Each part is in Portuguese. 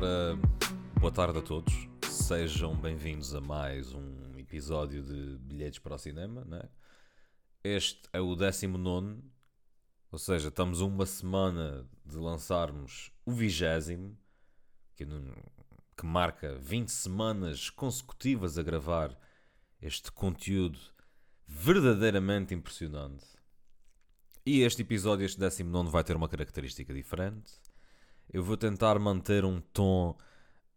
Ora, boa tarde a todos. Sejam bem-vindos a mais um episódio de Bilhetes para o Cinema. Né? Este é o 19, ou seja, estamos uma semana de lançarmos o vigésimo, que, que marca 20 semanas consecutivas a gravar este conteúdo verdadeiramente impressionante. E este episódio, este 19, vai ter uma característica diferente. Eu vou tentar manter um tom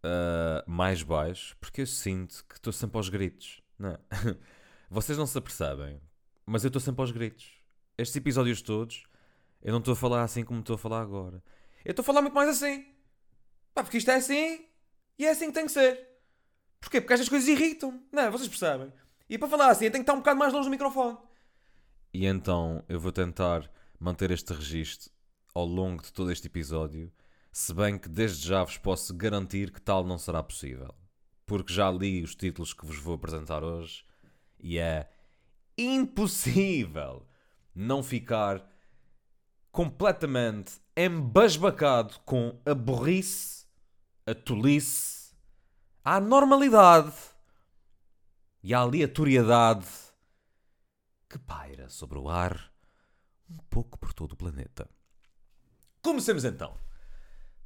uh, mais baixo, porque eu sinto que estou sempre aos gritos. Não é? Vocês não se apercebem, mas eu estou sempre aos gritos. Estes episódios todos, eu não estou a falar assim como estou a falar agora. Eu estou a falar muito mais assim. Pá, porque isto é assim e é assim que tem que ser. Porquê? Porque estas coisas irritam. Não, é? vocês percebem. E para falar assim, eu tenho que estar um bocado mais longe do microfone. E então eu vou tentar manter este registro ao longo de todo este episódio, se bem que desde já vos posso garantir que tal não será possível. Porque já li os títulos que vos vou apresentar hoje e é impossível não ficar completamente embasbacado com a burrice, a tolice, a anormalidade e a aleatoriedade que paira sobre o ar um pouco por todo o planeta. Comecemos então.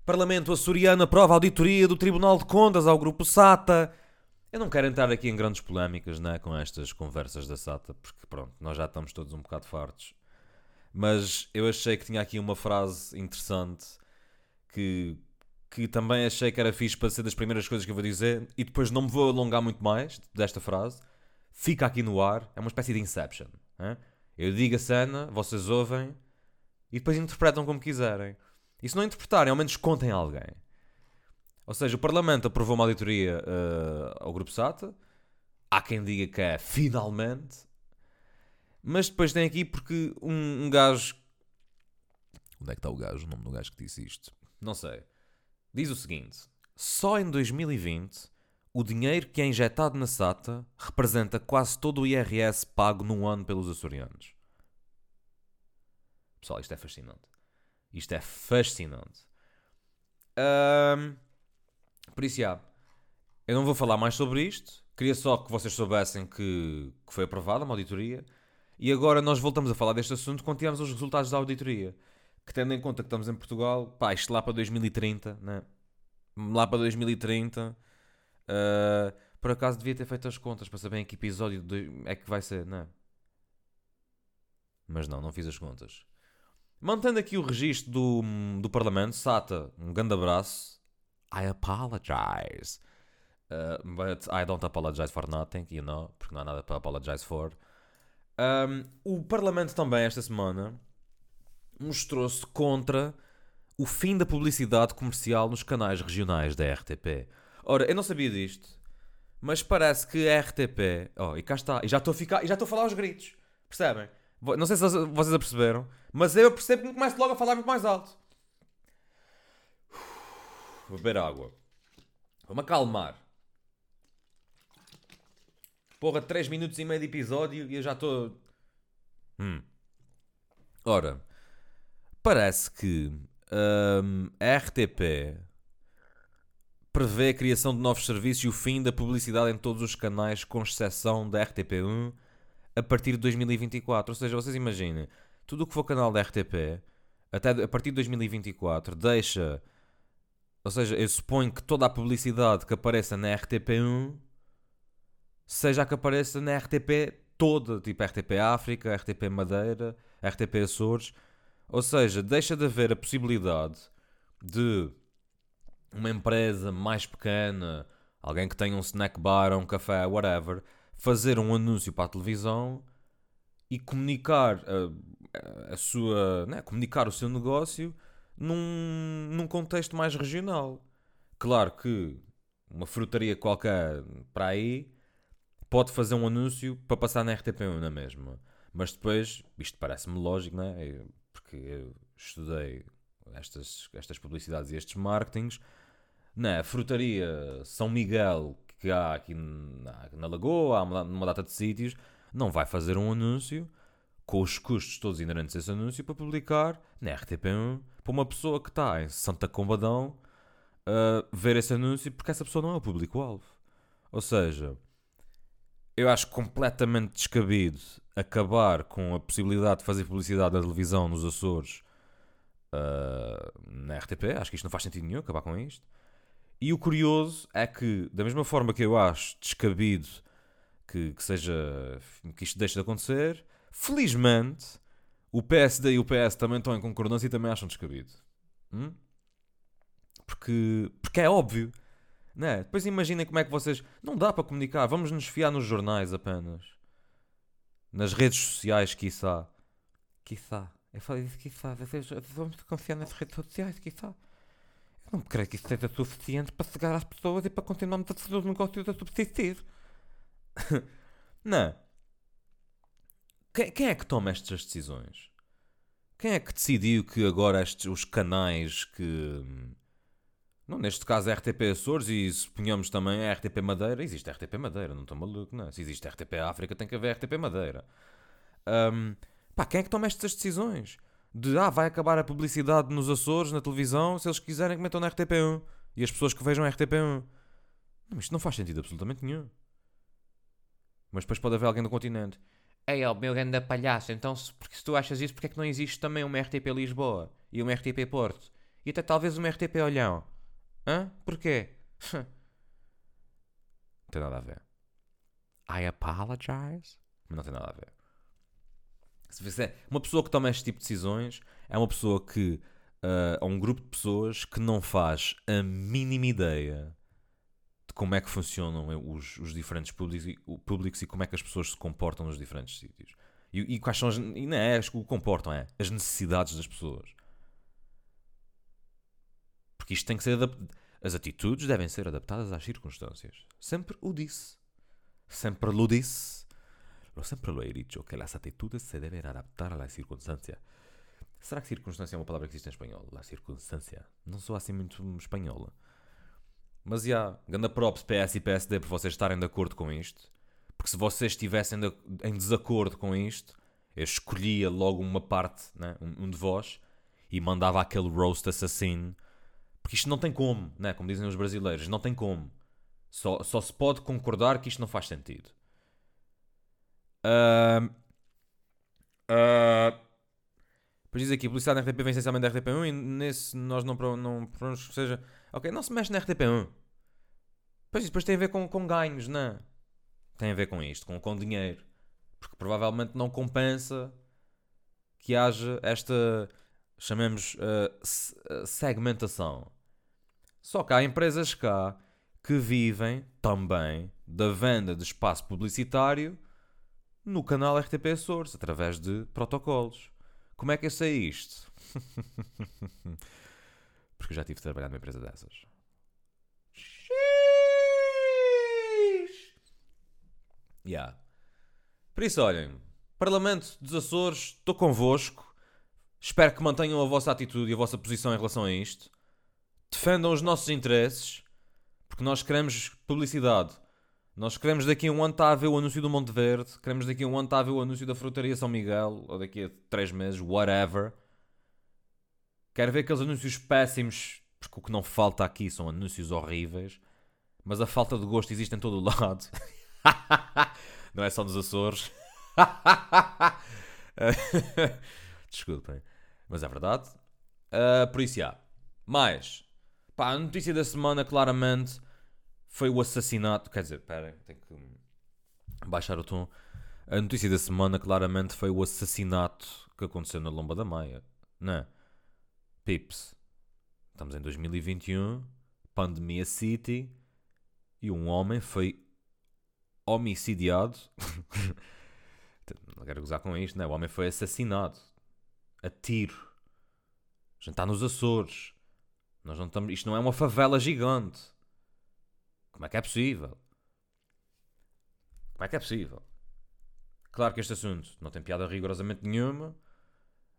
Parlamento açoriano aprova auditoria do Tribunal de Contas ao Grupo SATA. Eu não quero entrar aqui em grandes polémicas né, com estas conversas da SATA, porque pronto, nós já estamos todos um bocado fartos. Mas eu achei que tinha aqui uma frase interessante que que também achei que era fixe para ser das primeiras coisas que eu vou dizer, e depois não me vou alongar muito mais desta frase. Fica aqui no ar, é uma espécie de Inception. Hein? Eu digo a cena, vocês ouvem e depois interpretam como quiserem. E se não interpretarem, ao menos contem a alguém. Ou seja, o Parlamento aprovou uma auditoria uh, ao Grupo SATA. Há quem diga que é finalmente. Mas depois tem aqui porque um, um gajo. Onde é que está o gajo? O nome do gajo que disse isto? Não sei diz o seguinte: só em 2020 o dinheiro que é injetado na SATA representa quase todo o IRS pago num ano pelos açorianos. Pessoal, isto é fascinante. Isto é fascinante. Um, por isso, já, eu não vou falar mais sobre isto. Queria só que vocês soubessem que, que foi aprovada uma auditoria. E agora nós voltamos a falar deste assunto quando tivermos os resultados da auditoria que tendo em conta que estamos em Portugal, pá, isto lá para 2030, né? Lá para 2030, uh, eh, por acaso devia ter feito as contas para saber em que episódio é que vai ser, né? Mas não, não fiz as contas. Mantendo aqui o registro do, do Parlamento, Sata, um grande abraço. I apologize. Uh, but I don't apologize for nothing, you know, porque não há nada para apologize for. Um, o Parlamento também, esta semana, mostrou-se contra o fim da publicidade comercial nos canais regionais da RTP. Ora, eu não sabia disto, mas parece que a RTP. Oh, e cá está, e já estou a ficar, e já estou a falar aos gritos. Percebem? Não sei se vocês a perceberam, mas eu percebo que começo logo a falar muito mais alto. Vou beber água. Vou-me acalmar. Porra, 3 minutos e meio de episódio e eu já estou. Hum. Ora, parece que um, a RTP prevê a criação de novos serviços e o fim da publicidade em todos os canais, com exceção da RTP1, a partir de 2024. Ou seja, vocês imaginem, tudo o que for canal da RTP, até a partir de 2024, deixa. Ou seja, eu suponho que toda a publicidade que apareça na RTP1 seja a que apareça na RTP toda, tipo RTP África, RTP Madeira, RTP Açores ou seja, deixa de haver a possibilidade de uma empresa mais pequena, alguém que tenha um snack bar ou um café, whatever, fazer um anúncio para a televisão e comunicar a, a sua, né, comunicar o seu negócio num, num contexto mais regional. Claro que uma frutaria qualquer para aí pode fazer um anúncio para passar na RTP1 na mesma. Mas depois, isto parece-me lógico, né? porque eu estudei estas, estas publicidades e estes marketings, na frutaria São Miguel, que há aqui na, na Lagoa, há uma, numa data de sítios, não vai fazer um anúncio com os custos todos inerentes a esse anúncio para publicar na RTP1 para uma pessoa que está em Santa Combadão uh, ver esse anúncio porque essa pessoa não é o público-alvo. Ou seja, eu acho completamente descabido acabar com a possibilidade de fazer publicidade na televisão nos Açores uh, na RTP. Acho que isto não faz sentido nenhum acabar com isto. E o curioso é que, da mesma forma que eu acho descabido que, que seja que isto deixe de acontecer, felizmente o PSD e o PS também estão em concordância e também acham descabido. Hum? Porque, porque é óbvio. Não é? Depois imaginem como é que vocês. Não dá para comunicar, vamos nos fiar nos jornais apenas. Nas redes sociais, quiçá. Quiçá. Eu falei isso, quiçá. Vamos confiar nas redes sociais, quiçá. Não creio que isso seja suficiente para chegar às pessoas e para continuarmos a fazer os negócios a subsistir. não. Quem, quem, é que toma estas decisões? Quem é que decidiu que agora estes, os canais que. Não, neste caso é RTP Açores e suponhamos também a RTP Madeira. Existe RTP Madeira, não estou maluco, não. Se existe RTP África, tem que haver RTP Madeira. Um, pá, quem é que toma estas decisões? De, ah, vai acabar a publicidade nos Açores, na televisão, se eles quiserem que metam na RTP1. E as pessoas que vejam a RTP1. Não, isto não faz sentido absolutamente nenhum. Mas depois pode haver alguém do continente. Ei, ó, meu grande palhaço, então se, porque se tu achas isso, porque é que não existe também uma RTP Lisboa e uma RTP Porto? E até talvez uma RTP Olhão? Hã? Porquê? não tem nada a ver. I apologize. Não tem nada a ver. Uma pessoa que toma este tipo de decisões é uma pessoa que. Uh, um grupo de pessoas que não faz a mínima ideia como é que funcionam os, os diferentes públicos, públicos, e como é que as pessoas se comportam nos diferentes sítios. E, e quais são as. E não é o comportam, é as necessidades das pessoas. Porque isto tem que ser adaptado. As atitudes devem ser adaptadas às circunstâncias. Sempre o disse. Sempre lo disse. Lo sempre lo he dicho que as atitudes se devem adaptar às circunstâncias. Será que circunstância é uma palavra que existe em espanhol? La circunstância. Não sou assim muito espanhola. Mas já, yeah, ganda props PS e PSD por vocês estarem de acordo com isto. Porque se vocês estivessem de, em desacordo com isto, eu escolhia logo uma parte, né, um, um, de vós, e mandava aquele roast assassino. Porque isto não tem como, né, como dizem os brasileiros, não tem como. Só, só se pode concordar que isto não faz sentido. Uh, Pois diz aqui, publicidade na RTP vem essencialmente da RTP1 e nesse nós não, não, não seja... Ok, não se mexe na RTP1. Pois depois tem a ver com, com ganhos, não é? Tem a ver com isto, com, com dinheiro. Porque provavelmente não compensa que haja esta, chamemos, uh, segmentação. Só que há empresas cá que vivem também da venda de espaço publicitário no canal RTP Source, através de protocolos. Como é que eu sei isto? Porque eu já tive de trabalhar numa empresa dessas. X. Yeah. Por isso, olhem, Parlamento dos Açores, estou convosco. Espero que mantenham a vossa atitude e a vossa posição em relação a isto. Defendam os nossos interesses, porque nós queremos publicidade nós queremos daqui a um ano estar a ver o anúncio do Monte Verde, queremos daqui a um ano estar a ver o anúncio da frutaria São Miguel, ou daqui a três meses, whatever. Quero ver aqueles anúncios péssimos, porque o que não falta aqui são anúncios horríveis, mas a falta de gosto existe em todo o lado. não é só nos Açores. Desculpem, mas é verdade. Uh, por isso, há. Mais, pá, a notícia da semana claramente foi o assassinato. Quer dizer, espera, tenho que baixar o tom. A notícia da semana claramente foi o assassinato que aconteceu na Lomba da Maia. Não é? Pips. Estamos em 2021, Pandemia City, e um homem foi homicidiado. não quero gozar com isto, não é? O homem foi assassinado a tiro. A gente está nos Açores. Nós não estamos... Isto não é uma favela gigante. Como é que é possível? Como é que é possível? Claro que este assunto não tem piada rigorosamente nenhuma,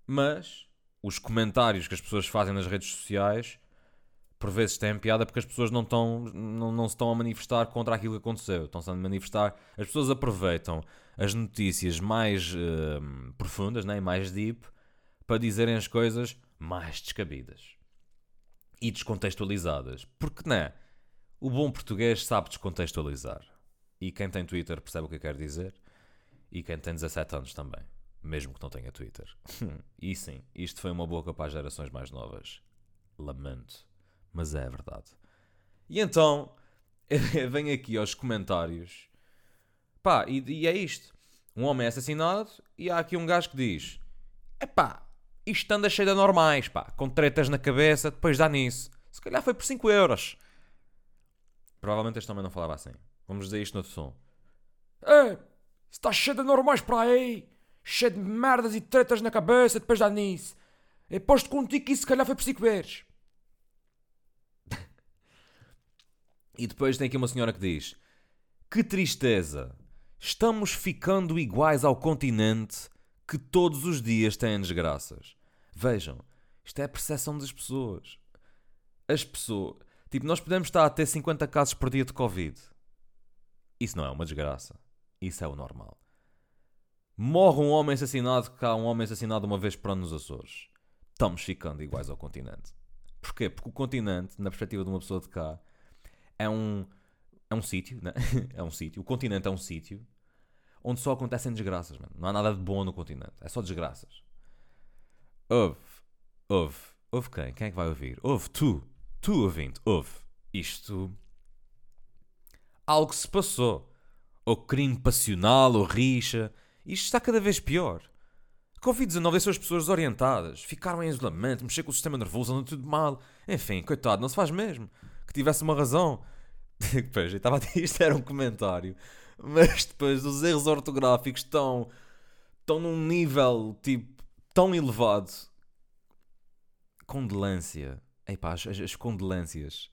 mas os comentários que as pessoas fazem nas redes sociais por vezes têm piada porque as pessoas não, estão, não, não se estão a manifestar contra aquilo que aconteceu. Estão-se a manifestar. As pessoas aproveitam as notícias mais uh, profundas, né, mais deep, para dizerem as coisas mais descabidas. e descontextualizadas. Porque não é? O bom português sabe descontextualizar. E quem tem Twitter percebe o que eu quero dizer. E quem tem 17 anos também. Mesmo que não tenha Twitter. e sim, isto foi uma boca para as gerações mais novas. Lamento. Mas é verdade. E então, venho aqui aos comentários. Pá, e, e é isto. Um homem é assassinado e há aqui um gajo que diz: Epá, isto anda cheio de normais, pá, com tretas na cabeça, depois dá nisso. Se calhar foi por 5 euros. Provavelmente este homem não falava assim. Vamos dizer isto no outro som. É, está cheio de normais para aí. Cheio de merdas e tretas na cabeça, depois dá nisso. Eu posto contigo que isso se calhar foi por 5 euros. e depois tem aqui uma senhora que diz: Que tristeza. Estamos ficando iguais ao continente que todos os dias têm desgraças. Vejam, isto é a percepção das pessoas. As pessoas. Tipo, nós podemos estar a ter 50 casos por dia de Covid. Isso não é uma desgraça. Isso é o normal. Morre um homem assassinado, cá um homem assassinado uma vez por ano nos Açores. Estamos ficando iguais ao continente. Porquê? Porque o continente, na perspectiva de uma pessoa de cá, é um. É um sítio, né? É um sítio. O continente é um sítio onde só acontecem desgraças, mano. Não há nada de bom no continente. É só desgraças. Ouve. Ouve. Ouve quem? Quem é que vai ouvir? Ouve tu. Tu ouvinte. Ouve. Isto. Algo se passou. Ou crime passional, ou rixa. Isto está cada vez pior. Covid-19 deixou as pessoas desorientadas. Ficaram em isolamento, mexer com o sistema nervoso, andando tudo mal. Enfim, coitado, não se faz mesmo. Que tivesse uma razão. Depois, eu estava a dizer, isto era um comentário mas depois os erros ortográficos estão, estão num nível tipo tão elevado. Condolência. Epá, as, as condolências.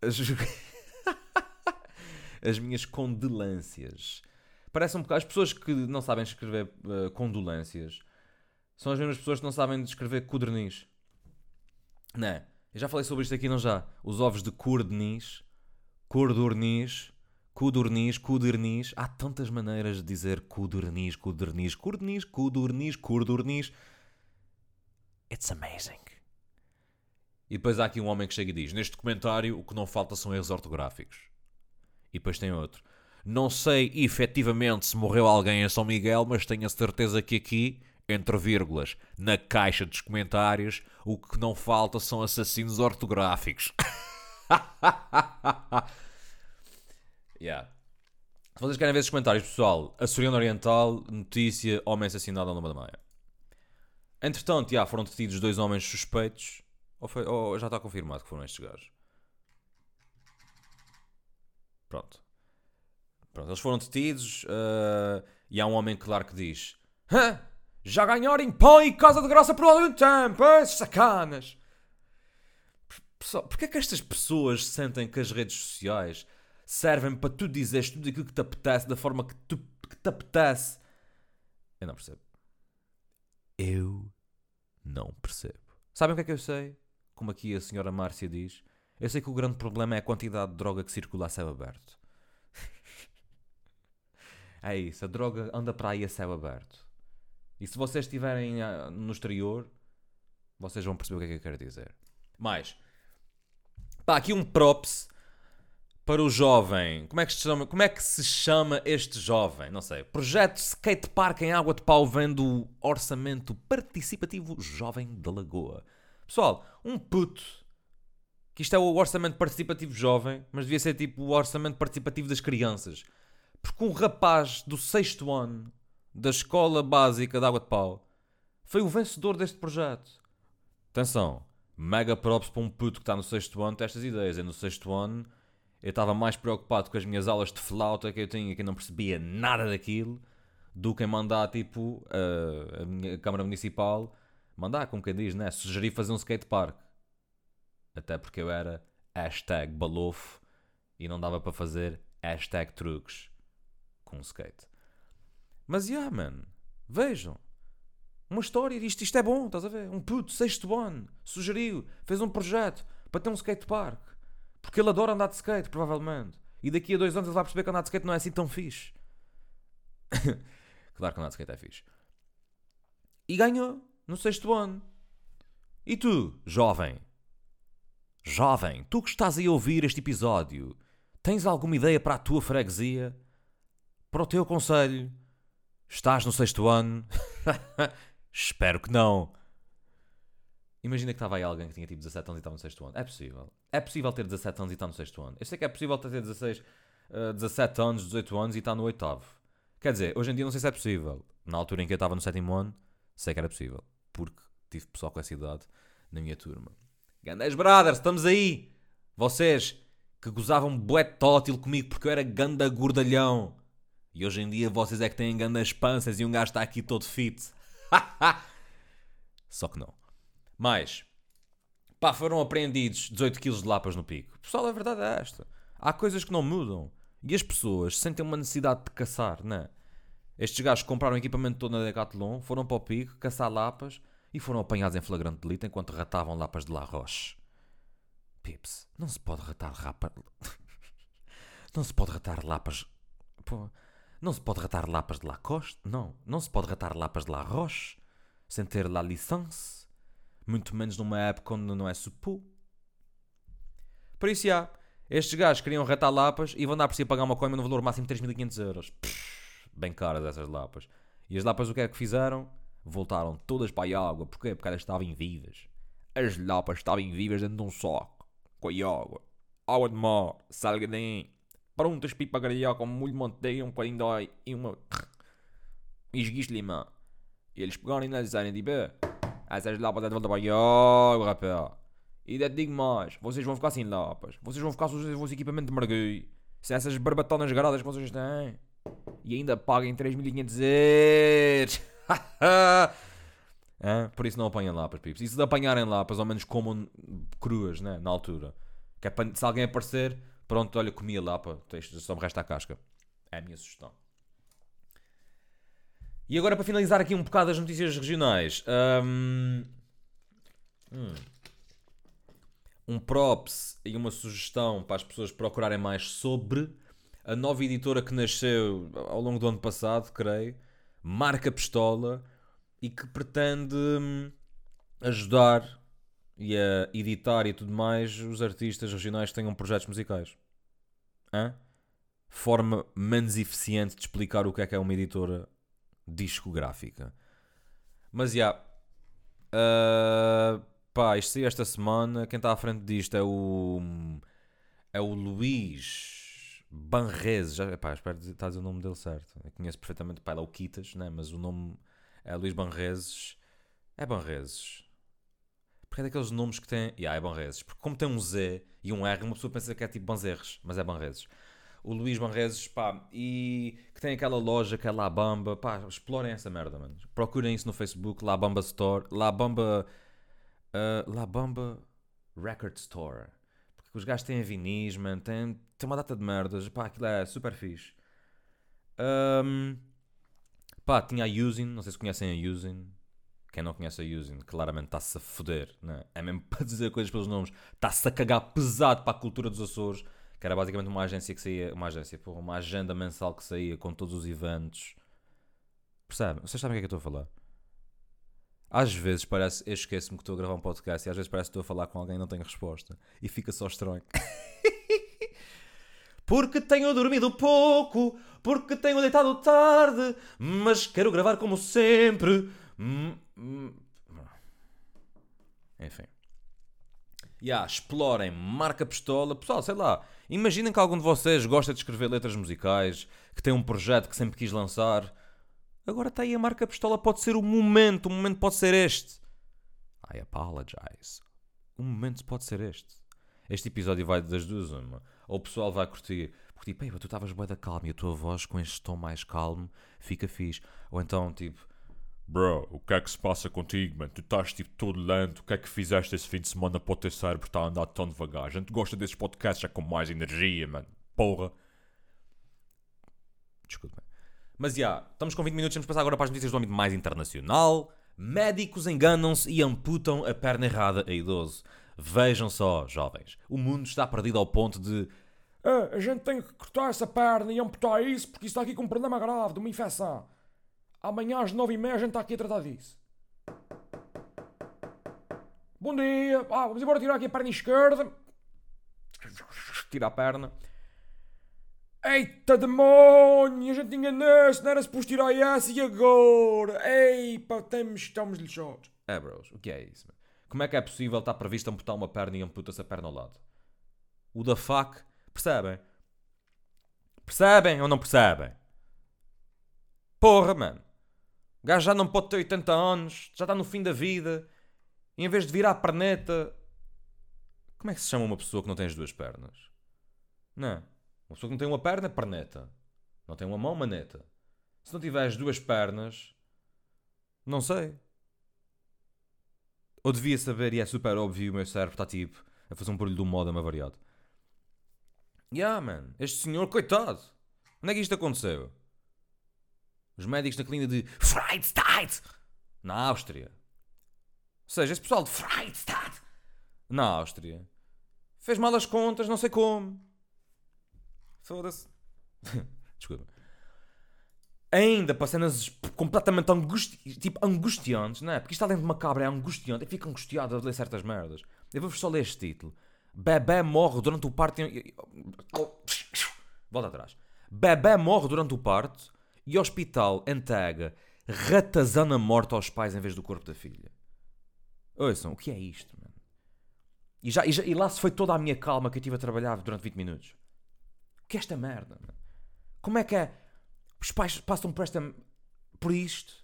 As, as minhas condolências. Parece um bocado. As pessoas que não sabem escrever uh, condolências são as mesmas pessoas que não sabem escrever codorniz. Não é? Eu já falei sobre isto aqui, não já? Os ovos de cordoniz, cordorniz Cudurnis, cudurnis. Há tantas maneiras de dizer cudurnis, cudurnis, cudurnis, cudurnis, cudurnis. It's amazing. E depois há aqui um homem que chega e diz: Neste documentário o que não falta são erros ortográficos. E depois tem outro. Não sei efetivamente se morreu alguém em São Miguel, mas tenho a certeza que aqui, entre vírgulas, na caixa dos comentários, o que não falta são assassinos ortográficos. Yeah. Se vocês querem ver esses comentários, pessoal, Açoriano Oriental, notícia, homem assassinado ao Loma da Maia. Entretanto, yeah, foram detidos dois homens suspeitos. Ou, foi, ou já está confirmado que foram estes gajos? Pronto. Pronto, eles foram detidos uh, e há um homem claro que diz: Hã? Já ganharam pão e casa de graça por algum tempo, esses sacanas. Pessoal, porquê é que estas pessoas sentem que as redes sociais servem para tu dizeres tudo aquilo que te apetece da forma que, tu, que te apetece. Eu não percebo. Eu não percebo. Sabem o que é que eu sei? Como aqui a senhora Márcia diz, eu sei que o grande problema é a quantidade de droga que circula a céu aberto. é isso, a droga anda para aí a céu aberto. E se vocês estiverem ah, no exterior, vocês vão perceber o que é que eu quero dizer. Mais, pá, aqui um props para o jovem. Como é que se chama, como é que se chama este jovem? Não sei. Projeto Skate Park em Água de Pau vem do Orçamento Participativo Jovem da Lagoa. Pessoal, um puto. Que isto é o Orçamento Participativo Jovem, mas devia ser tipo o Orçamento Participativo das Crianças. Porque um rapaz do sexto ano da Escola Básica de Água de Pau foi o vencedor deste projeto. Atenção, mega props para um puto que está no sexto ano, estas ideias. É no sexto ano eu estava mais preocupado com as minhas aulas de flauta que eu tinha, que eu não percebia nada daquilo, do que em mandar, tipo, a, a minha Câmara Municipal, mandar, como quem diz, né? Sugerir fazer um skatepark. Até porque eu era hashtag balofo e não dava para fazer hashtag truques com skate. Mas, yeah, man, vejam. Uma história, isto, isto é bom, estás a ver? Um puto, sexto ano, sugeriu, fez um projeto para ter um skatepark. Porque ele adora andar de skate, provavelmente. E daqui a dois anos ele vai perceber que andar de skate não é assim tão fixe. claro que andar de skate é fixe. E ganhou no sexto ano. E tu, jovem? Jovem, tu que estás a ouvir este episódio, tens alguma ideia para a tua freguesia? Para o teu conselho? Estás no sexto ano? Espero que não. Imagina que estava aí alguém que tinha tipo 17 anos e estava no sexto ano. É possível. É possível ter 17 anos e estar no sexto ano. Eu sei que é possível ter 16, uh, 17 anos, 18 anos e estar no oitavo. Quer dizer, hoje em dia não sei se é possível. Na altura em que eu estava no sétimo ano, sei que era possível. Porque tive pessoal com essa idade na minha turma. Gandés Brothers, estamos aí! Vocês que gozavam bué tótil comigo porque eu era ganda gordalhão. E hoje em dia vocês é que têm grandes panças e um gajo está aqui todo fit. Só que não. Mais. Pá, foram apreendidos 18 kg de lapas no pico. Pessoal, a verdade é esta. Há coisas que não mudam. E as pessoas sentem uma necessidade de caçar, não é? Estes gajos compraram equipamento todo na Decathlon, foram para o pico, caçar lapas e foram apanhados em flagrante delito enquanto ratavam lapas de La Roche. Pips, não se pode ratar rapa... não se pode ratar lapas... Pô, não se pode ratar lapas de Lacoste? Não. Não se pode ratar lapas de La Roche sem ter la licence. Muito menos numa época onde não é supu. Por isso, já. Estes gajos queriam ratar lapas e vão dar por si a pagar uma coima no valor máximo de 3.500 euros. Pff, bem caras essas lapas. E as lapas o que é que fizeram? Voltaram todas para a água. Porquê? Porque elas estavam vivas. As lapas estavam vivas dentro de um soco. Com a água. Água de mar. Salgadinho prontas para ir para grelhar com de manteiga, um bocadinho de óleo e uma... e esguicho de limão. E eles pegaram e analisaram e tipo, essas lapas é de volta para a rapaz. E ainda digo mais, vocês vão ficar sem lapas, vocês vão ficar sujeitos ao vosso equipamento de mergulho, sem essas barbatonas garadas que vocês têm. E ainda paguem 3.500 euros. é? Por isso não apanhem lapas, pips. E se apanharem lapas, ao menos comam cruas, né? Na altura. Que é para, se alguém aparecer, Pronto, olha, comia lá, pá, só me resta a casca. É a minha sugestão. E agora para finalizar aqui um bocado as notícias regionais. Um, hum, um props e uma sugestão para as pessoas procurarem mais sobre a nova editora que nasceu ao longo do ano passado, creio, Marca Pistola, e que pretende hum, ajudar e a editar e tudo mais os artistas regionais que tenham projetos musicais. Hã? Forma menos eficiente de explicar o que é que é uma editora discográfica. Mas já. Yeah, uh, pá, isto esta semana. Quem está à frente disto é o. É o Luís Banrese. Já, pá, espero a dizer o nome dele certo. Eu conheço perfeitamente. Pá, é o Quitas, né? mas o nome é Luís Banreses. É Banreses. Porque é daqueles nomes que tem. Yeah, é Banreses. Porque como tem um Z e um R, uma pessoa pensa que é tipo Banzerres, mas é Banreses. O Luís Banreses, pá, e que tem aquela loja que é La Bamba, pá, explorem essa merda, mano. Procurem isso no Facebook, La Bamba Store, La Bamba. Uh, La Bamba Record Store. Porque os gajos têm vinis, man, tem, tem uma data de merdas, pá, aquilo é super fixe. Um, pá, tinha a Using, não sei se conhecem a Using. Quem não conhece a Using, claramente está-se a foder, né? é mesmo para dizer coisas pelos nomes, está-se a cagar pesado para a cultura dos Açores, que era basicamente uma agência que saía, uma agência, porra, uma agenda mensal que saía com todos os eventos. Percebem? Vocês sabem o que é que eu estou a falar? Às vezes parece, eu esqueço-me que estou a gravar um podcast e às vezes parece que estou a falar com alguém e não tenho resposta. E fica só estranho. porque tenho dormido pouco, porque tenho deitado tarde, mas quero gravar como sempre. Hum, hum. Enfim. Yeah, explorem, marca pistola. Pessoal, sei lá. Imaginem que algum de vocês gosta de escrever letras musicais, que tem um projeto que sempre quis lançar. Agora está aí a marca pistola, pode ser o momento, o momento pode ser este. I apologize. O momento pode ser este. Este episódio vai das duas uma. Ou o pessoal vai curtir, porque tipo, tu estavas bem da calma e a tua voz com este tom mais calmo fica fixe. Ou então, tipo, Bro, o que é que se passa contigo, mano? Tu estás tipo todo lento. O que é que fizeste esse fim de semana para o teu cérebro estar a andar tão devagar? A gente gosta desses podcasts já com mais energia, mano. Porra. Desculpa. Mas já, yeah, estamos com 20 minutos. Vamos passar agora para as notícias do âmbito mais internacional. Médicos enganam-se e amputam a perna errada a idoso. Vejam só, jovens. O mundo está perdido ao ponto de. Ah, a gente tem que cortar essa perna e amputar isso porque isso está aqui com um problema grave de uma infecção. Amanhã às nove e meia a gente está aqui a tratar disso. Bom dia. Ah, vamos embora tirar aqui a perna esquerda. Tira a perna. Eita demónio, a gente enganou-se, não era suposto tirar essa e agora? Ei, pá, estamos, estamos lixados. É, bros, o que é isso, man? Como é que é possível estar previsto amputar uma perna e amputa-se a perna ao lado? O da fuck, percebem? Percebem ou não percebem? Porra, mano. O gajo já não pode ter 80 anos, já está no fim da vida, e em vez de virar a perneta. Como é que se chama uma pessoa que não tem as duas pernas? Não. Uma pessoa que não tem uma perna é perneta. Não tem uma mão, maneta. Se não tiver as duas pernas, não sei. Ou devia saber e é super óbvio o meu cérebro está tipo a fazer um barulho do modo variado. Yeah, man. Este senhor, coitado. Onde é que isto aconteceu? Os médicos na clínica de Freitstadt, na Áustria. Ou seja, esse pessoal de Freitstadt, na Áustria, fez mal as contas, não sei como. Foda-se. Desculpa. Ainda para cenas completamente angusti tipo, angustiantes, não é? Porque isto dentro de uma cabra, é angustiante. Eu fico angustiado a ler certas merdas. Eu vou só ler este título. Bebé morre durante o parto. Volta atrás. Bebé morre durante o parto e hospital entrega ratazana morta aos pais em vez do corpo da filha. Ouçam, o que é isto, mano? E, já, e, já, e lá se foi toda a minha calma que eu tive a trabalhar durante 20 minutos. O que é esta merda, mano? Como é que é? Os pais passam por esta. por isto.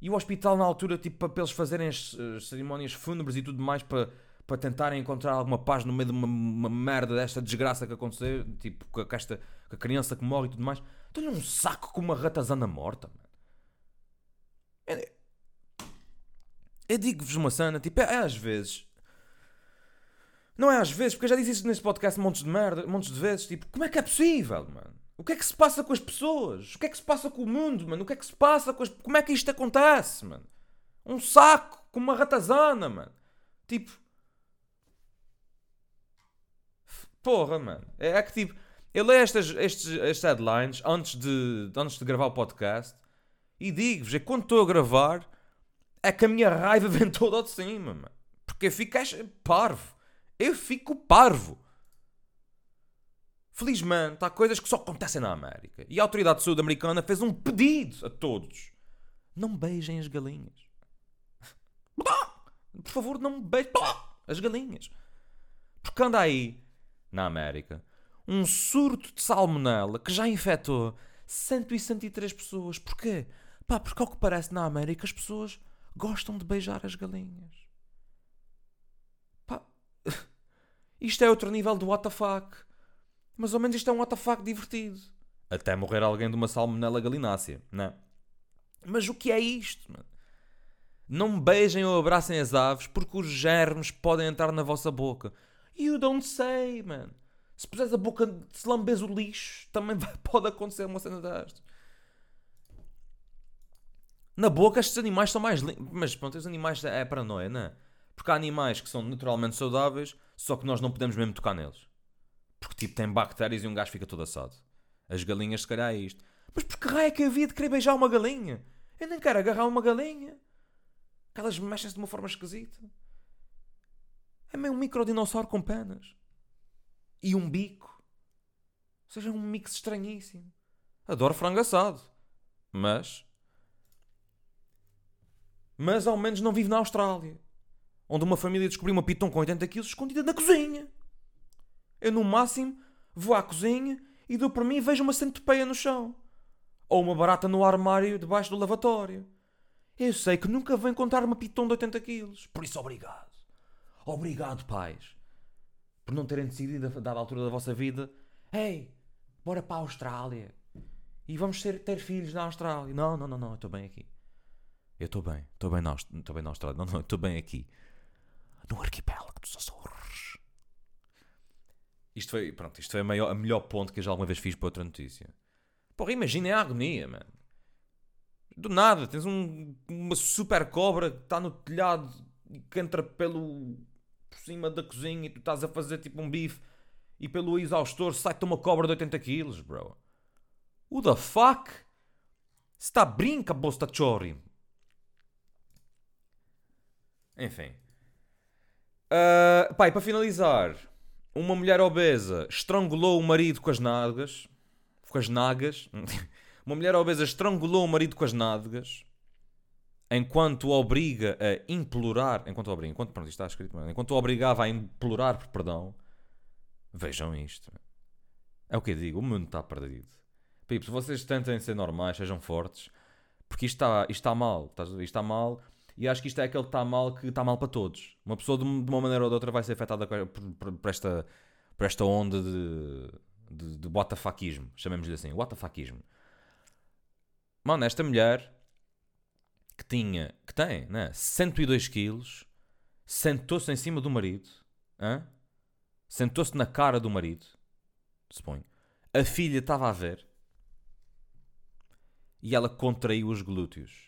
E o hospital, na altura, tipo, para eles fazerem as, as cerimónias fúnebres e tudo mais, para, para tentarem encontrar alguma paz no meio de uma, uma merda desta desgraça que aconteceu, tipo, com, esta, com a criança que morre e tudo mais. Dão-lhe um saco com uma ratazana morta, mano. Eu, eu digo-vos uma cena, tipo, é, é, às vezes. Não é às vezes, porque eu já disse isso neste podcast montes de merda, montes de vezes, tipo, como é que é possível, mano? O que é que se passa com as pessoas? O que é que se passa com o mundo, mano? O que é que se passa com as... Como é que isto acontece, mano? Um saco com uma ratazana, mano. Tipo... Porra, mano. É, é que tipo... Eu leio estas, estes, estes headlines antes de, antes de gravar o podcast e digo-vos, é quando estou a gravar é que a minha raiva vem toda de cima, mano. Porque eu fico parvo. Eu fico parvo. Felizmente, há coisas que só acontecem na América. E a autoridade sul-americana fez um pedido a todos: não beijem as galinhas. Por favor, não beijem as galinhas. Porque anda aí, na América, um surto de salmonela que já infectou 163 pessoas. Porquê? Pá, porque ao que parece na América as pessoas gostam de beijar as galinhas. Pá, isto é outro nível do WTF. Mas ao menos isto é um WTF divertido. Até morrer alguém de uma salmonela galinácea, não é? Mas o que é isto, mano? Não beijem ou abracem as aves porque os germes podem entrar na vossa boca. You don't say, man. Se puseres a boca, se lambes o lixo, também pode acontecer uma cena destas. Na boca, estes animais são mais. Mas pronto, os animais é paranoia, não é? Porque há animais que são naturalmente saudáveis, só que nós não podemos mesmo tocar neles. Porque tipo tem bactérias e um gajo fica todo assado. As galinhas, se calhar, é isto. Mas por que raio é que havia de querer beijar uma galinha? Eu nem quero agarrar uma galinha. Aquelas mexem-se de uma forma esquisita. É meio um microdinossauro com penas. E um bico. Ou seja, um mix estranhíssimo. Adoro frango assado. Mas. Mas ao menos não vive na Austrália. Onde uma família descobriu uma piton com 80 kg escondida na cozinha. Eu, no máximo, vou à cozinha e dou por mim e vejo uma centopeia no chão. Ou uma barata no armário debaixo do lavatório. Eu sei que nunca vou encontrar uma piton de 80 quilos. Por isso, obrigado. Obrigado, pais. Por não terem decidido, a dada altura da vossa vida, Ei, bora para a Austrália. E vamos ter, ter filhos na Austrália. Não, não, não, não, eu estou bem aqui. Eu estou bem, estou bem, na, estou bem na Austrália. Não, não, estou bem aqui. No arquipélago dos Açores. Isto foi, pronto, isto foi a, maior, a melhor ponto que eu já alguma vez fiz para outra notícia. Porra, imaginem a agonia, mano. Do nada, tens um, uma super cobra que está no telhado e que entra pelo por cima da cozinha e tu estás a fazer tipo um bife e pelo exaustor sai-te uma cobra de 80 quilos, bro. Who the fuck? Está brinca, bosta chori. Enfim. Uh, pá, e para finalizar, uma mulher obesa estrangulou o marido com as nádegas. Com as nagas. uma mulher obesa estrangulou o marido com as nádegas enquanto obriga a implorar. Enquanto obriga, enquanto, pronto, está escrito, enquanto obrigava a implorar por perdão. Vejam isto. É o que eu digo, o mundo está perdido. Pips, vocês tentem ser normais, sejam fortes, porque isto está, isto está mal. Isto está mal e acho que isto é aquele que está mal que está mal para todos. Uma pessoa de uma maneira ou de outra vai ser afetada por, por, esta, por esta onda de, de, de WTFismo, chamemos-lhe assim, WTFismo. Mano, esta mulher que tinha, que tem, né, 102 quilos, sentou-se em cima do marido, sentou-se na cara do marido, suponho. A filha estava a ver e ela contraiu os glúteos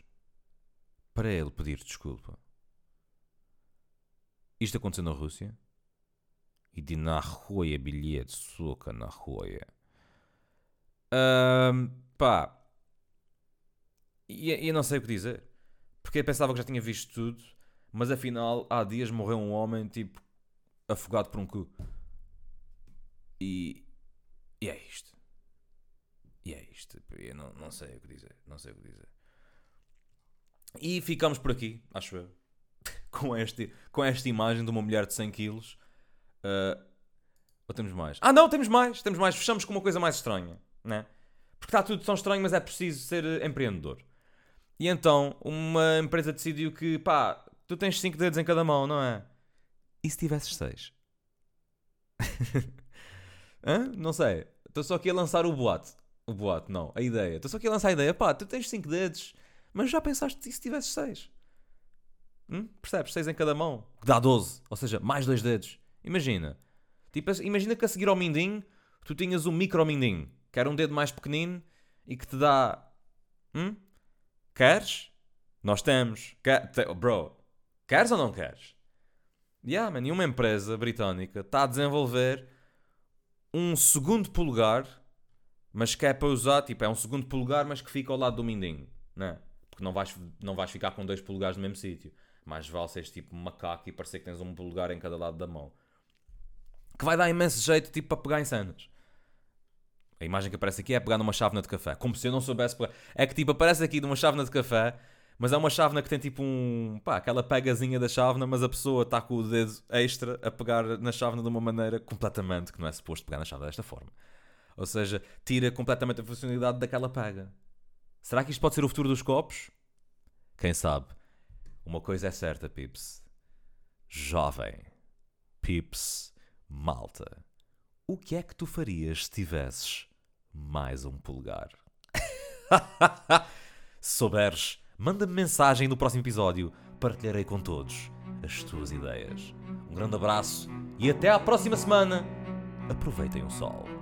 para ele pedir desculpa. Isto aconteceu na Rússia. E de na bilhete, soca na rua. Um, pá. E eu não sei o que dizer. Porque eu pensava que já tinha visto tudo. Mas afinal, há dias morreu um homem, tipo, afogado por um cu. E. E é isto. E é isto. Eu não, não sei o que dizer. Não sei o que dizer. E ficamos por aqui, acho eu. com, este, com esta imagem de uma mulher de 100 kg. Uh, ou temos mais? Ah, não, temos mais. Temos mais. Fechamos com uma coisa mais estranha. Né? Porque está tudo tão estranho, mas é preciso ser empreendedor. E então, uma empresa decidiu que, pá, tu tens 5 dedos em cada mão, não é? E se tivesses 6? não sei. Estou só aqui a lançar o boato. O boato, não. A ideia. Estou só aqui a lançar a ideia. Pá, tu tens 5 dedos. Mas já pensaste e se tivesses 6? Hum? Percebes? 6 em cada mão. Que dá 12. Ou seja, mais dois dedos. Imagina. Tipo, imagina que a seguir ao mindinho, tu tinhas um micro mindinho. Que era um dedo mais pequenino e que te dá... Hum? Queres? Nós temos. Quer... Bro, queres ou não queres? Yeah, man, e uma empresa britânica está a desenvolver um segundo polegar, mas que é para usar, tipo, é um segundo polegar, mas que fica ao lado do mindinho, né? Porque não vais, não vais ficar com dois polegares no mesmo sítio. Mais vale seres tipo macaco e parecer que tens um polegar em cada lado da mão. Que vai dar imenso jeito tipo para pegar em cenas. A imagem que aparece aqui é pegar numa chávena de café. Como se eu não soubesse pegar. É que tipo aparece aqui numa chávena de café, mas é uma chávena que tem tipo um. pá, aquela pegazinha da chávena, mas a pessoa está com o dedo extra a pegar na chávena de uma maneira completamente que não é suposto pegar na chávena desta forma. Ou seja, tira completamente a funcionalidade daquela pega. Será que isto pode ser o futuro dos copos? Quem sabe? Uma coisa é certa, Pips. Jovem. Pips. Malta. O que é que tu farias se tivesses mais um polegar? se souberes, manda-me mensagem no próximo episódio. Partilharei com todos as tuas ideias. Um grande abraço e até à próxima semana. Aproveitem o sol.